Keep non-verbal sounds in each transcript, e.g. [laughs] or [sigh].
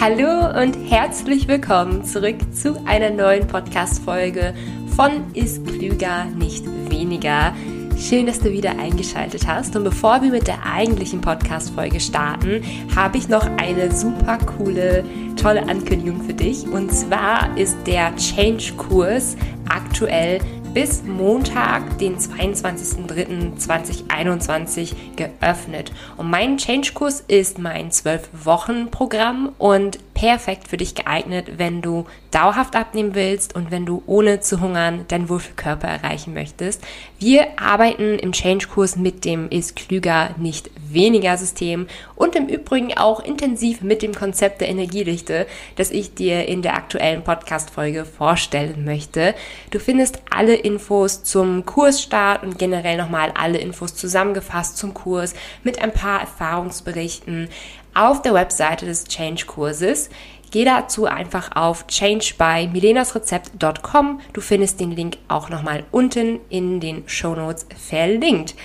Hallo und herzlich willkommen zurück zu einer neuen Podcast-Folge von Ist Klüger, nicht weniger. Schön, dass du wieder eingeschaltet hast. Und bevor wir mit der eigentlichen Podcast-Folge starten, habe ich noch eine super coole, tolle Ankündigung für dich. Und zwar ist der Change-Kurs aktuell bis Montag, den 22.03.2021 geöffnet. Und mein Change-Kurs ist mein 12-Wochen-Programm und perfekt für dich geeignet, wenn du dauerhaft abnehmen willst und wenn du ohne zu hungern deinen Wohlfühlkörper erreichen möchtest. Wir arbeiten im Change-Kurs mit dem Ist klüger, nicht weniger System und im Übrigen auch intensiv mit dem Konzept der Energiedichte, das ich dir in der aktuellen Podcast-Folge vorstellen möchte. Du findest alle Infos zum Kursstart und generell nochmal alle Infos zusammengefasst zum Kurs mit ein paar Erfahrungsberichten auf der Webseite des Change-Kurses. Geh dazu einfach auf changebymilenasrezept.com. Du findest den Link auch nochmal unten in den Show Notes verlinkt.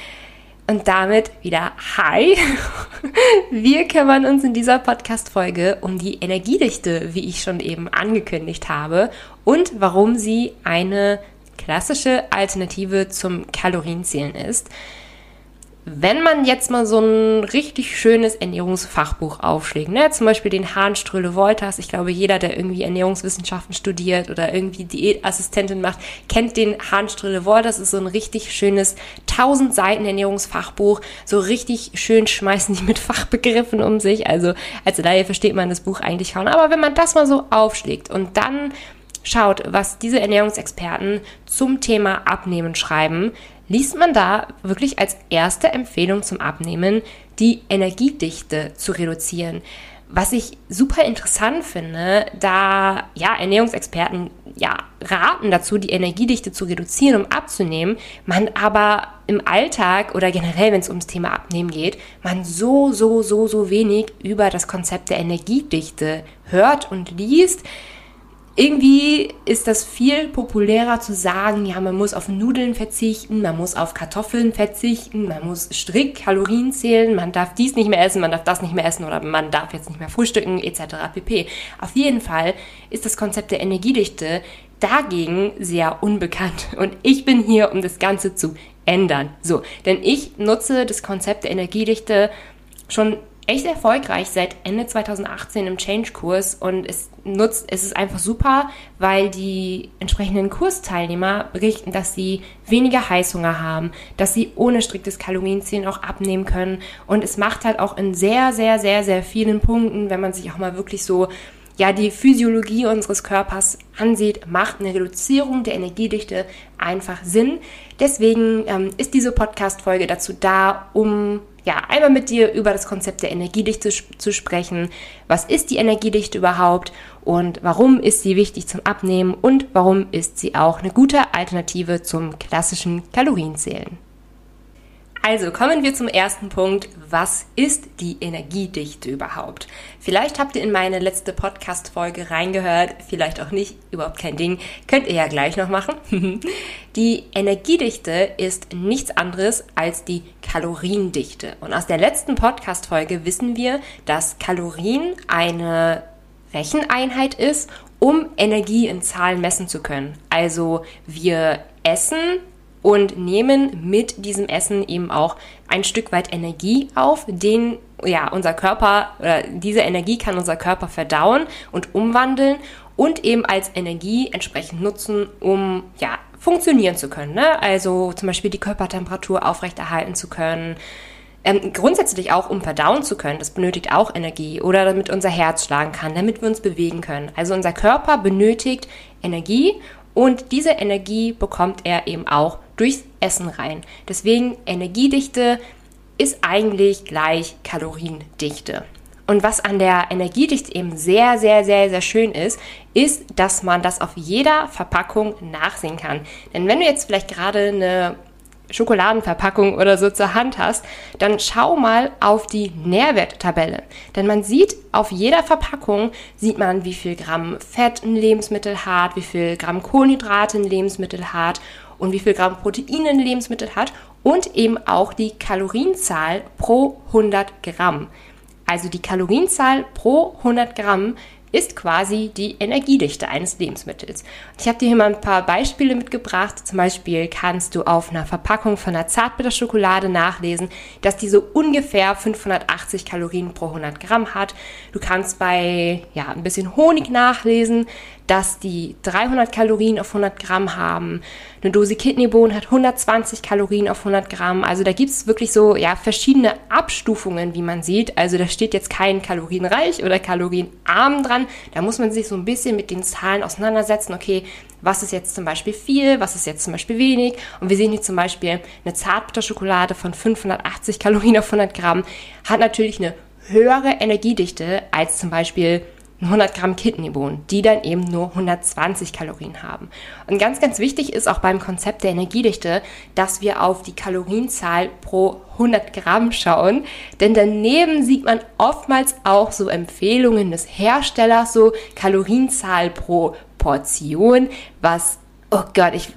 Und damit wieder Hi. [laughs] Wir kümmern uns in dieser Podcast-Folge um die Energiedichte, wie ich schon eben angekündigt habe, und warum sie eine klassische Alternative zum Kalorienzählen ist. Wenn man jetzt mal so ein richtig schönes Ernährungsfachbuch aufschlägt, ne, zum Beispiel den Hahnströhle Wolters, ich glaube, jeder, der irgendwie Ernährungswissenschaften studiert oder irgendwie Diätassistentin macht, kennt den Hahnströhle Wolters, ist so ein richtig schönes 1000 Seiten Ernährungsfachbuch, so richtig schön schmeißen die mit Fachbegriffen um sich, also als Laie versteht man das Buch eigentlich kaum, aber wenn man das mal so aufschlägt und dann schaut, was diese Ernährungsexperten zum Thema Abnehmen schreiben, liest man da wirklich als erste Empfehlung zum Abnehmen, die Energiedichte zu reduzieren. Was ich super interessant finde, da ja Ernährungsexperten ja raten dazu, die Energiedichte zu reduzieren, um abzunehmen, man aber im Alltag oder generell, wenn es ums Thema Abnehmen geht, man so so so so wenig über das Konzept der Energiedichte hört und liest irgendwie ist das viel populärer zu sagen, ja, man muss auf Nudeln verzichten, man muss auf Kartoffeln verzichten, man muss strikt Kalorien zählen, man darf dies nicht mehr essen, man darf das nicht mehr essen oder man darf jetzt nicht mehr frühstücken etc. pp. Auf jeden Fall ist das Konzept der Energiedichte dagegen sehr unbekannt und ich bin hier, um das Ganze zu ändern. So, denn ich nutze das Konzept der Energiedichte schon echt erfolgreich seit Ende 2018 im Change-Kurs und es nutzt, es ist einfach super, weil die entsprechenden Kursteilnehmer berichten, dass sie weniger Heißhunger haben, dass sie ohne striktes Kalorienzählen auch abnehmen können und es macht halt auch in sehr, sehr, sehr, sehr vielen Punkten, wenn man sich auch mal wirklich so ja, die Physiologie unseres Körpers ansieht, macht eine Reduzierung der Energiedichte einfach Sinn. Deswegen ähm, ist diese Podcast-Folge dazu da, um ja, einmal mit dir über das Konzept der Energiedichte zu sprechen. Was ist die Energiedichte überhaupt und warum ist sie wichtig zum Abnehmen und warum ist sie auch eine gute Alternative zum klassischen Kalorienzählen? Also kommen wir zum ersten Punkt. Was ist die Energiedichte überhaupt? Vielleicht habt ihr in meine letzte Podcast-Folge reingehört, vielleicht auch nicht, überhaupt kein Ding. Könnt ihr ja gleich noch machen. [laughs] die Energiedichte ist nichts anderes als die Kaloriendichte. Und aus der letzten Podcast-Folge wissen wir, dass Kalorien eine Recheneinheit ist, um Energie in Zahlen messen zu können. Also wir essen und nehmen mit diesem Essen eben auch ein Stück weit Energie auf, den ja unser Körper oder diese Energie kann unser Körper verdauen und umwandeln und eben als Energie entsprechend nutzen, um ja funktionieren zu können. Ne? Also zum Beispiel die Körpertemperatur aufrechterhalten zu können. Ähm, grundsätzlich auch, um verdauen zu können, das benötigt auch Energie oder damit unser Herz schlagen kann, damit wir uns bewegen können. Also unser Körper benötigt Energie und diese Energie bekommt er eben auch durchs Essen rein. Deswegen Energiedichte ist eigentlich gleich Kaloriendichte. Und was an der Energiedichte eben sehr, sehr, sehr, sehr schön ist, ist, dass man das auf jeder Verpackung nachsehen kann. Denn wenn du jetzt vielleicht gerade eine Schokoladenverpackung oder so zur Hand hast, dann schau mal auf die Nährwerttabelle. Denn man sieht auf jeder Verpackung, sieht man, wie viel Gramm Fett ein Lebensmittel hat, wie viel Gramm Kohlenhydrate ein Lebensmittel hat und wie viel Gramm Protein ein Lebensmittel hat und eben auch die Kalorienzahl pro 100 Gramm. Also die Kalorienzahl pro 100 Gramm ist quasi die Energiedichte eines Lebensmittels. Ich habe dir hier mal ein paar Beispiele mitgebracht. Zum Beispiel kannst du auf einer Verpackung von einer Zartbitterschokolade nachlesen, dass die so ungefähr 580 Kalorien pro 100 Gramm hat. Du kannst bei ja, ein bisschen Honig nachlesen, dass die 300 Kalorien auf 100 Gramm haben. Eine Dose Kidneybohnen hat 120 Kalorien auf 100 Gramm. Also da gibt es wirklich so ja, verschiedene Abstufungen, wie man sieht. Also da steht jetzt kein kalorienreich oder kalorienarm dran. Da muss man sich so ein bisschen mit den Zahlen auseinandersetzen. Okay, was ist jetzt zum Beispiel viel, was ist jetzt zum Beispiel wenig. Und wir sehen hier zum Beispiel eine Zartbitterschokolade von 580 Kalorien auf 100 Gramm hat natürlich eine höhere Energiedichte als zum Beispiel 100 Gramm Kidneybohnen, die dann eben nur 120 Kalorien haben. Und ganz, ganz wichtig ist auch beim Konzept der Energiedichte, dass wir auf die Kalorienzahl pro 100 Gramm schauen, denn daneben sieht man oftmals auch so Empfehlungen des Herstellers, so Kalorienzahl pro Portion, was, oh Gott, ich,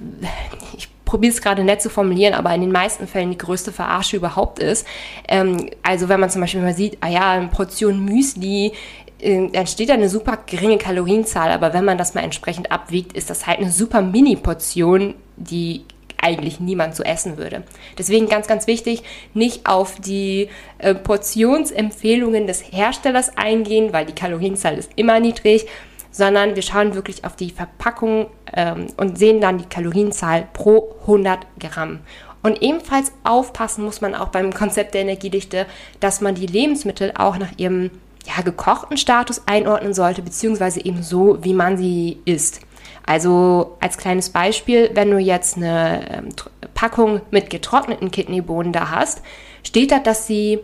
ich probiere es gerade nett zu formulieren, aber in den meisten Fällen die größte Verarsche überhaupt ist. Ähm, also wenn man zum Beispiel mal sieht, ah ja, eine Portion Müsli ähm, dann steht da eine super geringe Kalorienzahl, aber wenn man das mal entsprechend abwiegt, ist das halt eine super Mini-Portion, die eigentlich niemand so essen würde. Deswegen ganz, ganz wichtig, nicht auf die äh, Portionsempfehlungen des Herstellers eingehen, weil die Kalorienzahl ist immer niedrig, sondern wir schauen wirklich auf die Verpackung ähm, und sehen dann die Kalorienzahl pro 100 Gramm. Und ebenfalls aufpassen muss man auch beim Konzept der Energiedichte, dass man die Lebensmittel auch nach ihrem ja, gekochten Status einordnen sollte, beziehungsweise eben so, wie man sie isst. Also als kleines Beispiel, wenn du jetzt eine ähm, Packung mit getrockneten Kidneybohnen da hast, steht da, dass sie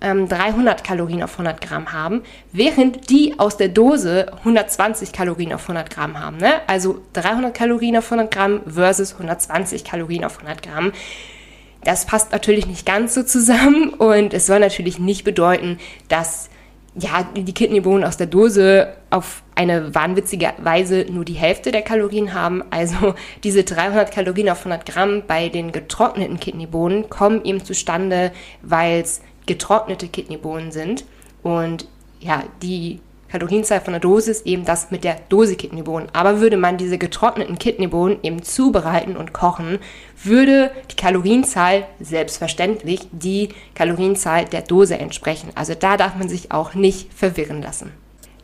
ähm, 300 Kalorien auf 100 Gramm haben, während die aus der Dose 120 Kalorien auf 100 Gramm haben. Ne? Also 300 Kalorien auf 100 Gramm versus 120 Kalorien auf 100 Gramm. Das passt natürlich nicht ganz so zusammen und es soll natürlich nicht bedeuten, dass ja, die Kidneybohnen aus der Dose auf eine wahnwitzige Weise nur die Hälfte der Kalorien haben. Also diese 300 Kalorien auf 100 Gramm bei den getrockneten Kidneybohnen kommen eben zustande, weil es getrocknete Kidneybohnen sind. Und ja, die Kalorienzahl von der Dosis eben das mit der Dose Kidneybohnen. Aber würde man diese getrockneten Kidneybohnen eben zubereiten und kochen, würde die Kalorienzahl selbstverständlich die Kalorienzahl der Dose entsprechen. Also da darf man sich auch nicht verwirren lassen.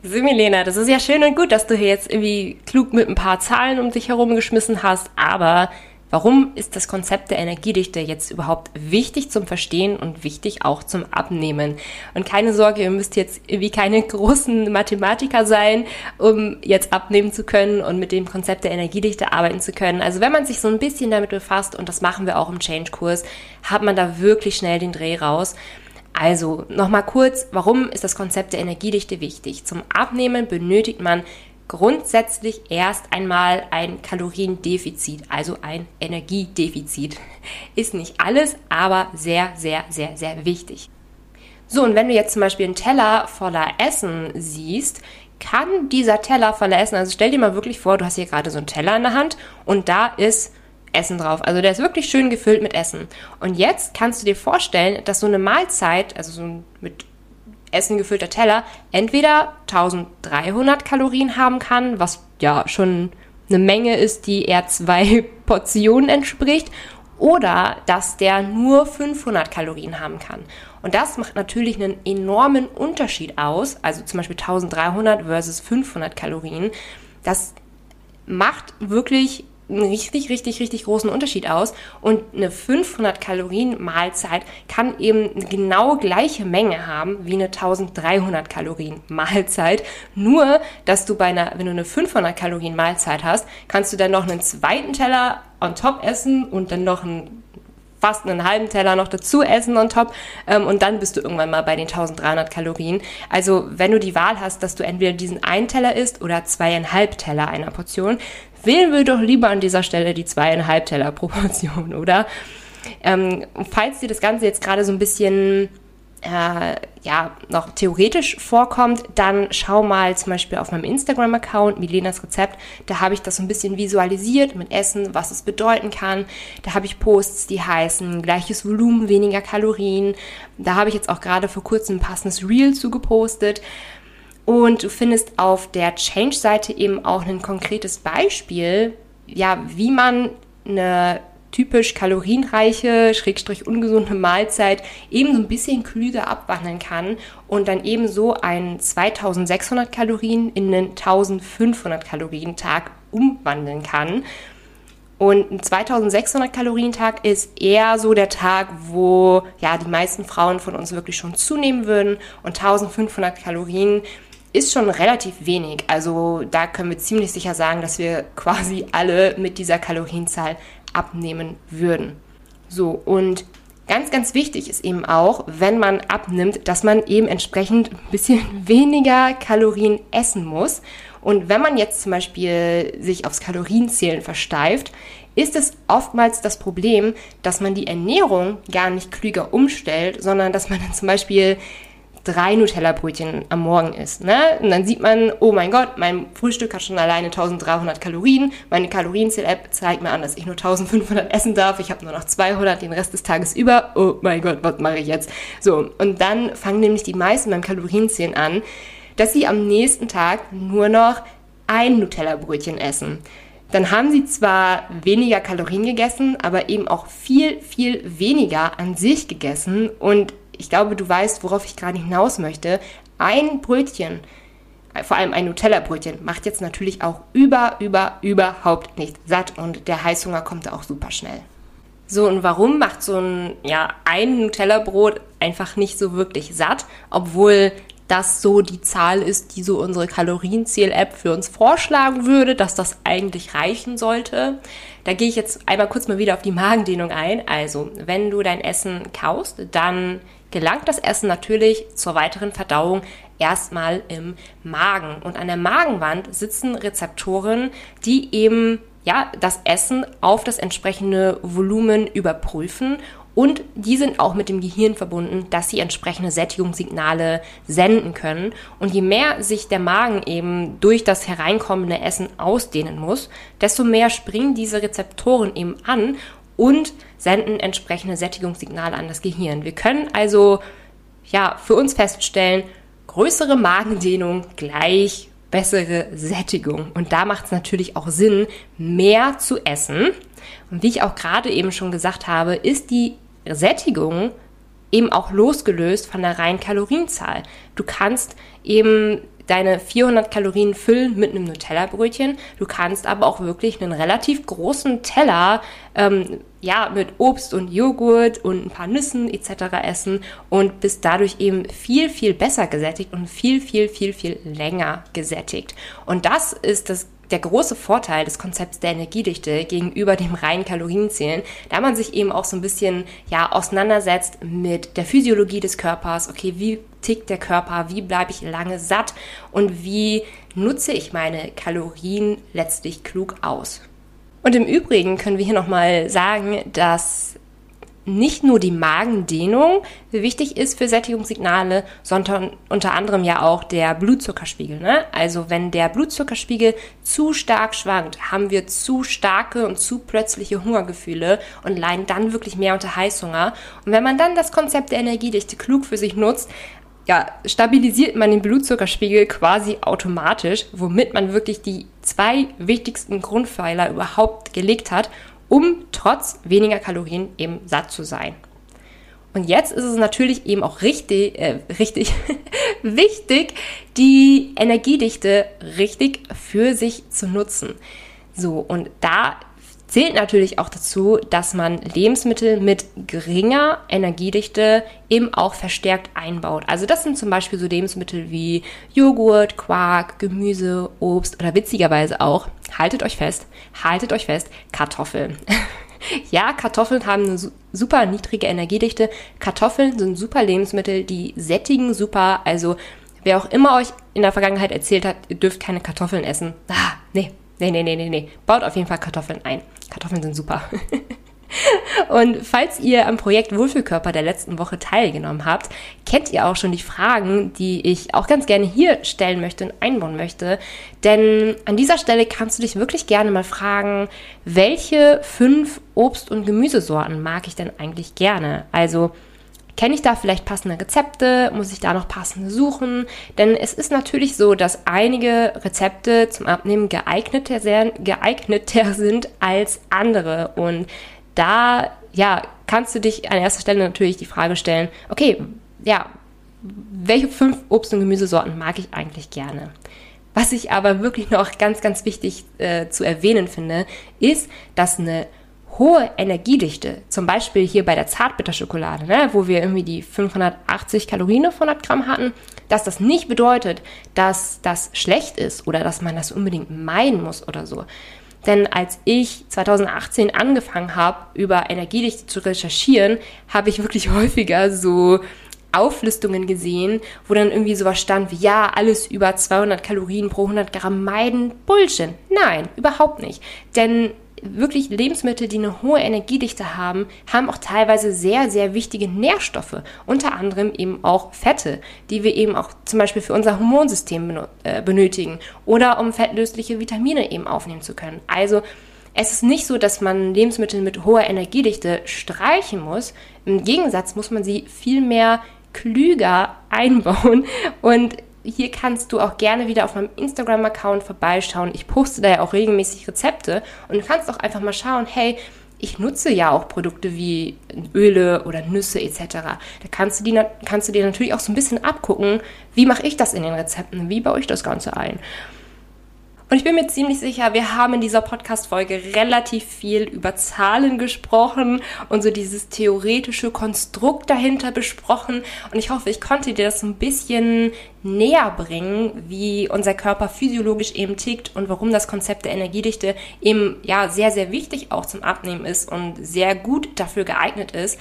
So, Milena, das ist ja schön und gut, dass du hier jetzt irgendwie klug mit ein paar Zahlen um dich herum geschmissen hast, aber Warum ist das Konzept der Energiedichte jetzt überhaupt wichtig zum Verstehen und wichtig auch zum Abnehmen? Und keine Sorge, ihr müsst jetzt irgendwie keine großen Mathematiker sein, um jetzt abnehmen zu können und mit dem Konzept der Energiedichte arbeiten zu können. Also wenn man sich so ein bisschen damit befasst, und das machen wir auch im Change-Kurs, hat man da wirklich schnell den Dreh raus. Also nochmal kurz, warum ist das Konzept der Energiedichte wichtig? Zum Abnehmen benötigt man grundsätzlich erst einmal ein Kaloriendefizit, also ein Energiedefizit. [laughs] Ist nicht alles, aber sehr, sehr, sehr, sehr wichtig. So, und wenn du jetzt zum Beispiel einen Teller voller Essen siehst, kann dieser Teller voller Essen, also stell dir mal wirklich vor, du hast hier gerade so einen Teller in der Hand und da ist Essen drauf. Also der ist wirklich schön gefüllt mit Essen. Und jetzt kannst du dir vorstellen, dass so eine Mahlzeit, also so mit Essen gefüllter Teller entweder 1300 Kalorien haben kann, was ja schon eine Menge ist, die eher zwei [laughs] Portionen entspricht, oder dass der nur 500 Kalorien haben kann. Und das macht natürlich einen enormen Unterschied aus, also zum Beispiel 1300 versus 500 Kalorien. Das macht wirklich einen richtig, richtig, richtig großen Unterschied aus. Und eine 500 Kalorien Mahlzeit kann eben eine genau gleiche Menge haben wie eine 1300 Kalorien Mahlzeit. Nur, dass du bei einer, wenn du eine 500 Kalorien Mahlzeit hast, kannst du dann noch einen zweiten Teller on top essen und dann noch einen fast einen halben Teller noch dazu essen on top ähm, und dann bist du irgendwann mal bei den 1300 Kalorien. Also wenn du die Wahl hast, dass du entweder diesen einen Teller isst oder zweieinhalb Teller einer Portion, wählen wir doch lieber an dieser Stelle die zweieinhalb Teller Proportion, [laughs] oder? Ähm, falls dir das Ganze jetzt gerade so ein bisschen äh, ja noch theoretisch vorkommt, dann schau mal zum Beispiel auf meinem Instagram-Account Milenas Rezept. Da habe ich das so ein bisschen visualisiert mit Essen, was es bedeuten kann. Da habe ich Posts, die heißen gleiches Volumen, weniger Kalorien. Da habe ich jetzt auch gerade vor kurzem ein passendes Reel zu gepostet. Und du findest auf der Change-Seite eben auch ein konkretes Beispiel, ja, wie man eine typisch kalorienreiche, schrägstrich ungesunde Mahlzeit eben so ein bisschen klüger abwandeln kann und dann eben so einen 2600 Kalorien in einen 1500 Kalorien Tag umwandeln kann. Und ein 2600 Kalorien Tag ist eher so der Tag, wo ja die meisten Frauen von uns wirklich schon zunehmen würden und 1500 Kalorien ist schon relativ wenig. Also da können wir ziemlich sicher sagen, dass wir quasi alle mit dieser Kalorienzahl abnehmen würden. So, und ganz, ganz wichtig ist eben auch, wenn man abnimmt, dass man eben entsprechend ein bisschen [laughs] weniger Kalorien essen muss. Und wenn man jetzt zum Beispiel sich aufs Kalorienzählen versteift, ist es oftmals das Problem, dass man die Ernährung gar nicht klüger umstellt, sondern dass man dann zum Beispiel drei Nutella-Brötchen am Morgen isst. Ne? Und dann sieht man, oh mein Gott, mein Frühstück hat schon alleine 1300 Kalorien. Meine Kalorienzähl-App zeigt mir an, dass ich nur 1500 essen darf. Ich habe nur noch 200 den Rest des Tages über. Oh mein Gott, was mache ich jetzt? So, und dann fangen nämlich die meisten beim Kalorienzählen an, dass sie am nächsten Tag nur noch ein Nutella-Brötchen essen dann haben sie zwar weniger Kalorien gegessen, aber eben auch viel, viel weniger an sich gegessen und ich glaube, du weißt, worauf ich gerade hinaus möchte. Ein Brötchen, vor allem ein Nutella-Brötchen, macht jetzt natürlich auch über, über, überhaupt nicht satt und der Heißhunger kommt auch super schnell. So, und warum macht so ein, ja, ein Nutella-Brot einfach nicht so wirklich satt, obwohl das so die Zahl ist, die so unsere Kalorienzähl-App für uns vorschlagen würde, dass das eigentlich reichen sollte. Da gehe ich jetzt einmal kurz mal wieder auf die Magendehnung ein. Also, wenn du dein Essen kaust, dann gelangt das Essen natürlich zur weiteren Verdauung erstmal im Magen. Und an der Magenwand sitzen Rezeptoren, die eben ja, das Essen auf das entsprechende Volumen überprüfen und die sind auch mit dem Gehirn verbunden, dass sie entsprechende Sättigungssignale senden können. Und je mehr sich der Magen eben durch das hereinkommende Essen ausdehnen muss, desto mehr springen diese Rezeptoren eben an und senden entsprechende Sättigungssignale an das Gehirn. Wir können also ja für uns feststellen, größere Magendehnung gleich bessere Sättigung. Und da macht es natürlich auch Sinn, mehr zu essen. Und wie ich auch gerade eben schon gesagt habe, ist die Sättigung eben auch losgelöst von der reinen Kalorienzahl. Du kannst eben deine 400 Kalorien füllen mit einem Nutella-Brötchen. Du kannst aber auch wirklich einen relativ großen Teller ähm, ja, mit Obst und Joghurt und ein paar Nüssen etc. essen und bist dadurch eben viel, viel besser gesättigt und viel, viel, viel, viel länger gesättigt. Und das ist das der große Vorteil des Konzepts der Energiedichte gegenüber dem reinen Kalorienzählen, da man sich eben auch so ein bisschen ja auseinandersetzt mit der Physiologie des Körpers. Okay, wie tickt der Körper? Wie bleibe ich lange satt? Und wie nutze ich meine Kalorien letztlich klug aus? Und im Übrigen können wir hier nochmal sagen, dass nicht nur die Magendehnung wichtig ist für Sättigungssignale, sondern unter anderem ja auch der Blutzuckerspiegel. Ne? Also wenn der Blutzuckerspiegel zu stark schwankt, haben wir zu starke und zu plötzliche Hungergefühle und leiden dann wirklich mehr unter Heißhunger. Und wenn man dann das Konzept der Energiedichte klug für sich nutzt, ja, stabilisiert man den Blutzuckerspiegel quasi automatisch, womit man wirklich die zwei wichtigsten Grundpfeiler überhaupt gelegt hat um trotz weniger Kalorien eben satt zu sein. Und jetzt ist es natürlich eben auch richtig, äh, richtig [laughs] wichtig, die Energiedichte richtig für sich zu nutzen. So, und da zählt natürlich auch dazu, dass man Lebensmittel mit geringer Energiedichte eben auch verstärkt einbaut. Also das sind zum Beispiel so Lebensmittel wie Joghurt, Quark, Gemüse, Obst oder witzigerweise auch, haltet euch fest, haltet euch fest, Kartoffeln. [laughs] Ja, Kartoffeln haben eine super niedrige Energiedichte. Kartoffeln sind super Lebensmittel, die sättigen super. Also wer auch immer euch in der Vergangenheit erzählt hat, ihr dürft keine Kartoffeln essen. Ah, nee, Nee, nee, nee, nee, nee. Baut auf jeden Fall Kartoffeln ein. Kartoffeln sind super. [laughs] Und falls ihr am Projekt Wohlfühlkörper der letzten Woche teilgenommen habt, kennt ihr auch schon die Fragen, die ich auch ganz gerne hier stellen möchte und einbauen möchte. Denn an dieser Stelle kannst du dich wirklich gerne mal fragen, welche fünf Obst- und Gemüsesorten mag ich denn eigentlich gerne? Also, Kenne ich da vielleicht passende Rezepte? Muss ich da noch passende suchen? Denn es ist natürlich so, dass einige Rezepte zum Abnehmen geeigneter, geeigneter sind als andere. Und da, ja, kannst du dich an erster Stelle natürlich die Frage stellen, okay, ja, welche fünf Obst- und Gemüsesorten mag ich eigentlich gerne? Was ich aber wirklich noch ganz, ganz wichtig äh, zu erwähnen finde, ist, dass eine hohe Energiedichte, zum Beispiel hier bei der Zartbitterschokolade, ne, wo wir irgendwie die 580 Kalorien auf 100 Gramm hatten, dass das nicht bedeutet, dass das schlecht ist oder dass man das unbedingt meinen muss oder so. Denn als ich 2018 angefangen habe, über Energiedichte zu recherchieren, habe ich wirklich [laughs] häufiger so Auflistungen gesehen, wo dann irgendwie sowas stand wie, ja, alles über 200 Kalorien pro 100 Gramm meiden. Bullshit. Nein, überhaupt nicht. Denn wirklich Lebensmittel, die eine hohe Energiedichte haben, haben auch teilweise sehr, sehr wichtige Nährstoffe. Unter anderem eben auch Fette, die wir eben auch zum Beispiel für unser Hormonsystem äh, benötigen oder um fettlösliche Vitamine eben aufnehmen zu können. Also es ist nicht so, dass man Lebensmittel mit hoher Energiedichte streichen muss. Im Gegensatz muss man sie viel mehr klüger [laughs] einbauen und hier kannst du auch gerne wieder auf meinem Instagram-Account vorbeischauen. Ich poste da ja auch regelmäßig Rezepte und du kannst auch einfach mal schauen, hey, ich nutze ja auch Produkte wie Öle oder Nüsse etc. Da kannst du, die, kannst du dir natürlich auch so ein bisschen abgucken, wie mache ich das in den Rezepten, wie baue ich das Ganze ein. Und ich bin mir ziemlich sicher, wir haben in dieser Podcast-Folge relativ viel über Zahlen gesprochen und so dieses theoretische Konstrukt dahinter besprochen. Und ich hoffe, ich konnte dir das so ein bisschen näher bringen, wie unser Körper physiologisch eben tickt und warum das Konzept der Energiedichte eben ja sehr, sehr wichtig auch zum Abnehmen ist und sehr gut dafür geeignet ist.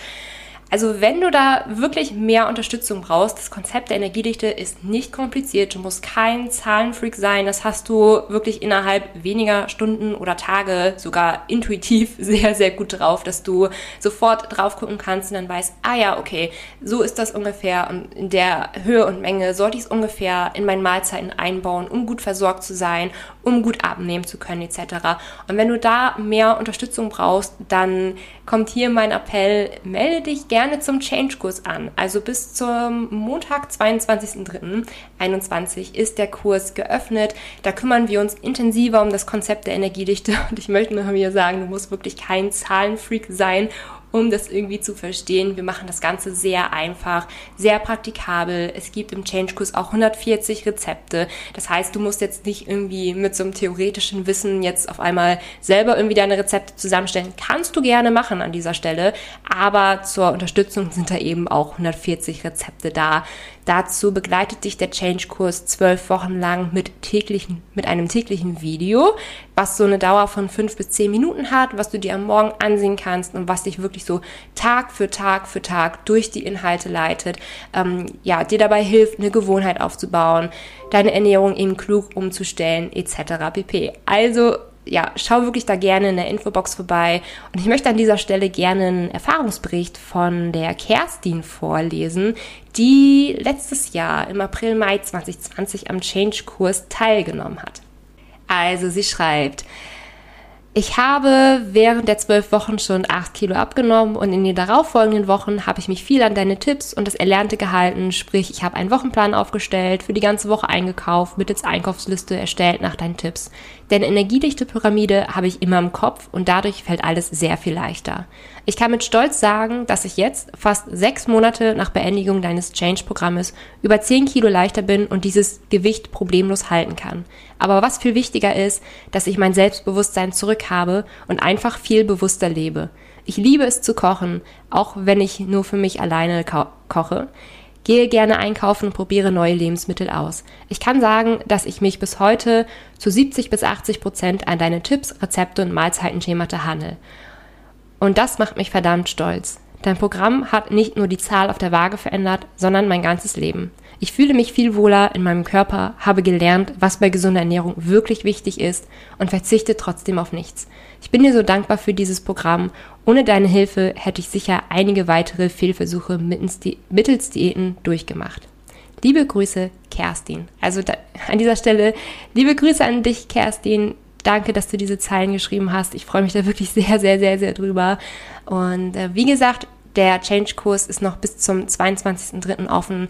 Also wenn du da wirklich mehr Unterstützung brauchst, das Konzept der Energiedichte ist nicht kompliziert. Du musst kein Zahlenfreak sein. Das hast du wirklich innerhalb weniger Stunden oder Tage sogar intuitiv [laughs] sehr, sehr gut drauf, dass du sofort drauf gucken kannst und dann weißt, ah ja, okay, so ist das ungefähr und in der Höhe und Menge sollte ich es ungefähr in meinen Mahlzeiten einbauen, um gut versorgt zu sein, um gut abnehmen zu können etc. Und wenn du da mehr Unterstützung brauchst, dann kommt hier mein Appell, melde dich gerne zum Change-Kurs an. Also bis zum Montag, 22.03.21 ist der Kurs geöffnet. Da kümmern wir uns intensiver um das Konzept der Energiedichte. [laughs] Und ich möchte nur hier sagen, du musst wirklich kein Zahlenfreak sein, um das irgendwie zu verstehen. Wir machen das Ganze sehr einfach, sehr praktikabel. Es gibt im Change-Kurs auch 140 Rezepte. Das heißt, du musst jetzt nicht irgendwie mit so einem theoretischen Wissen jetzt auf einmal selber irgendwie deine Rezepte zusammenstellen. Kannst du gerne machen an dieser Stelle, aber zur Unterstützung sind da eben auch 140 Rezepte da. Dazu begleitet dich der Change-Kurs zwölf Wochen lang mit täglichen, mit einem täglichen Video, was so eine Dauer von fünf bis zehn Minuten hat, was du dir am Morgen ansehen kannst und was dich wirklich so Tag für Tag für Tag durch die Inhalte leitet, ähm, ja, dir dabei hilft, eine Gewohnheit aufzubauen, deine Ernährung eben klug umzustellen, etc. pp. Also ja, schau wirklich da gerne in der Infobox vorbei. Und ich möchte an dieser Stelle gerne einen Erfahrungsbericht von der Kerstin vorlesen, die letztes Jahr im April, Mai 2020 am Change-Kurs teilgenommen hat. Also sie schreibt, ich habe während der zwölf Wochen schon acht Kilo abgenommen und in den darauffolgenden Wochen habe ich mich viel an deine Tipps und das Erlernte gehalten. Sprich, ich habe einen Wochenplan aufgestellt, für die ganze Woche eingekauft, mittels Einkaufsliste erstellt nach deinen Tipps. Denn energiedichte Pyramide habe ich immer im Kopf und dadurch fällt alles sehr viel leichter. Ich kann mit Stolz sagen, dass ich jetzt, fast sechs Monate nach Beendigung deines Change-Programmes, über zehn Kilo leichter bin und dieses Gewicht problemlos halten kann. Aber was viel wichtiger ist, dass ich mein Selbstbewusstsein zurück habe und einfach viel bewusster lebe. Ich liebe es zu kochen, auch wenn ich nur für mich alleine ko koche. Gehe gerne einkaufen und probiere neue Lebensmittel aus. Ich kann sagen, dass ich mich bis heute zu 70 bis 80 Prozent an deine Tipps, Rezepte und Mahlzeitenschemata handle. Und das macht mich verdammt stolz. Dein Programm hat nicht nur die Zahl auf der Waage verändert, sondern mein ganzes Leben. Ich fühle mich viel wohler in meinem Körper, habe gelernt, was bei gesunder Ernährung wirklich wichtig ist und verzichte trotzdem auf nichts. Ich bin dir so dankbar für dieses Programm. Ohne deine Hilfe hätte ich sicher einige weitere Fehlversuche mittels Diäten durchgemacht. Liebe Grüße, Kerstin. Also da, [laughs] an dieser Stelle, liebe Grüße an dich, Kerstin. Danke, dass du diese Zeilen geschrieben hast. Ich freue mich da wirklich sehr, sehr, sehr, sehr drüber. Und äh, wie gesagt, der Change-Kurs ist noch bis zum 22.03. offen.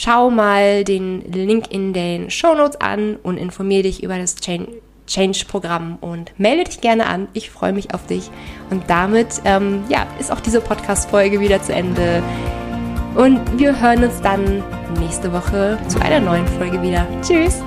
Schau mal den Link in den Show Notes an und informiere dich über das Change-Programm und melde dich gerne an. Ich freue mich auf dich. Und damit ähm, ja, ist auch diese Podcast-Folge wieder zu Ende. Und wir hören uns dann nächste Woche zu einer neuen Folge wieder. Tschüss!